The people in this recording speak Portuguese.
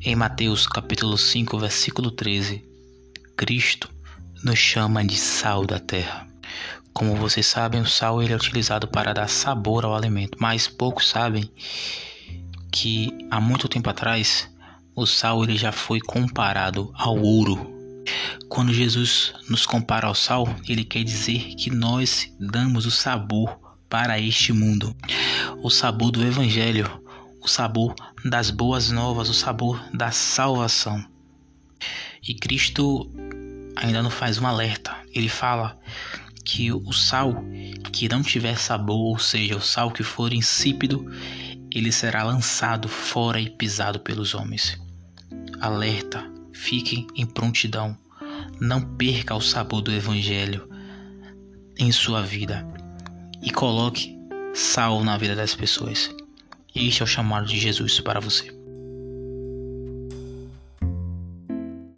Em Mateus capítulo 5, versículo 13, Cristo nos chama de sal da terra. Como vocês sabem, o sal ele é utilizado para dar sabor ao alimento, mas poucos sabem que há muito tempo atrás o sal ele já foi comparado ao ouro. Quando Jesus nos compara ao sal, ele quer dizer que nós damos o sabor para este mundo, o sabor do evangelho, o sabor das boas novas, o sabor da salvação. E Cristo ainda não faz um alerta. Ele fala que o sal que não tiver sabor, ou seja, o sal que for insípido, ele será lançado fora e pisado pelos homens. Alerta, fiquem em prontidão. Não perca o sabor do evangelho em sua vida e coloque sal na vida das pessoas. Este é o chamado de Jesus para você.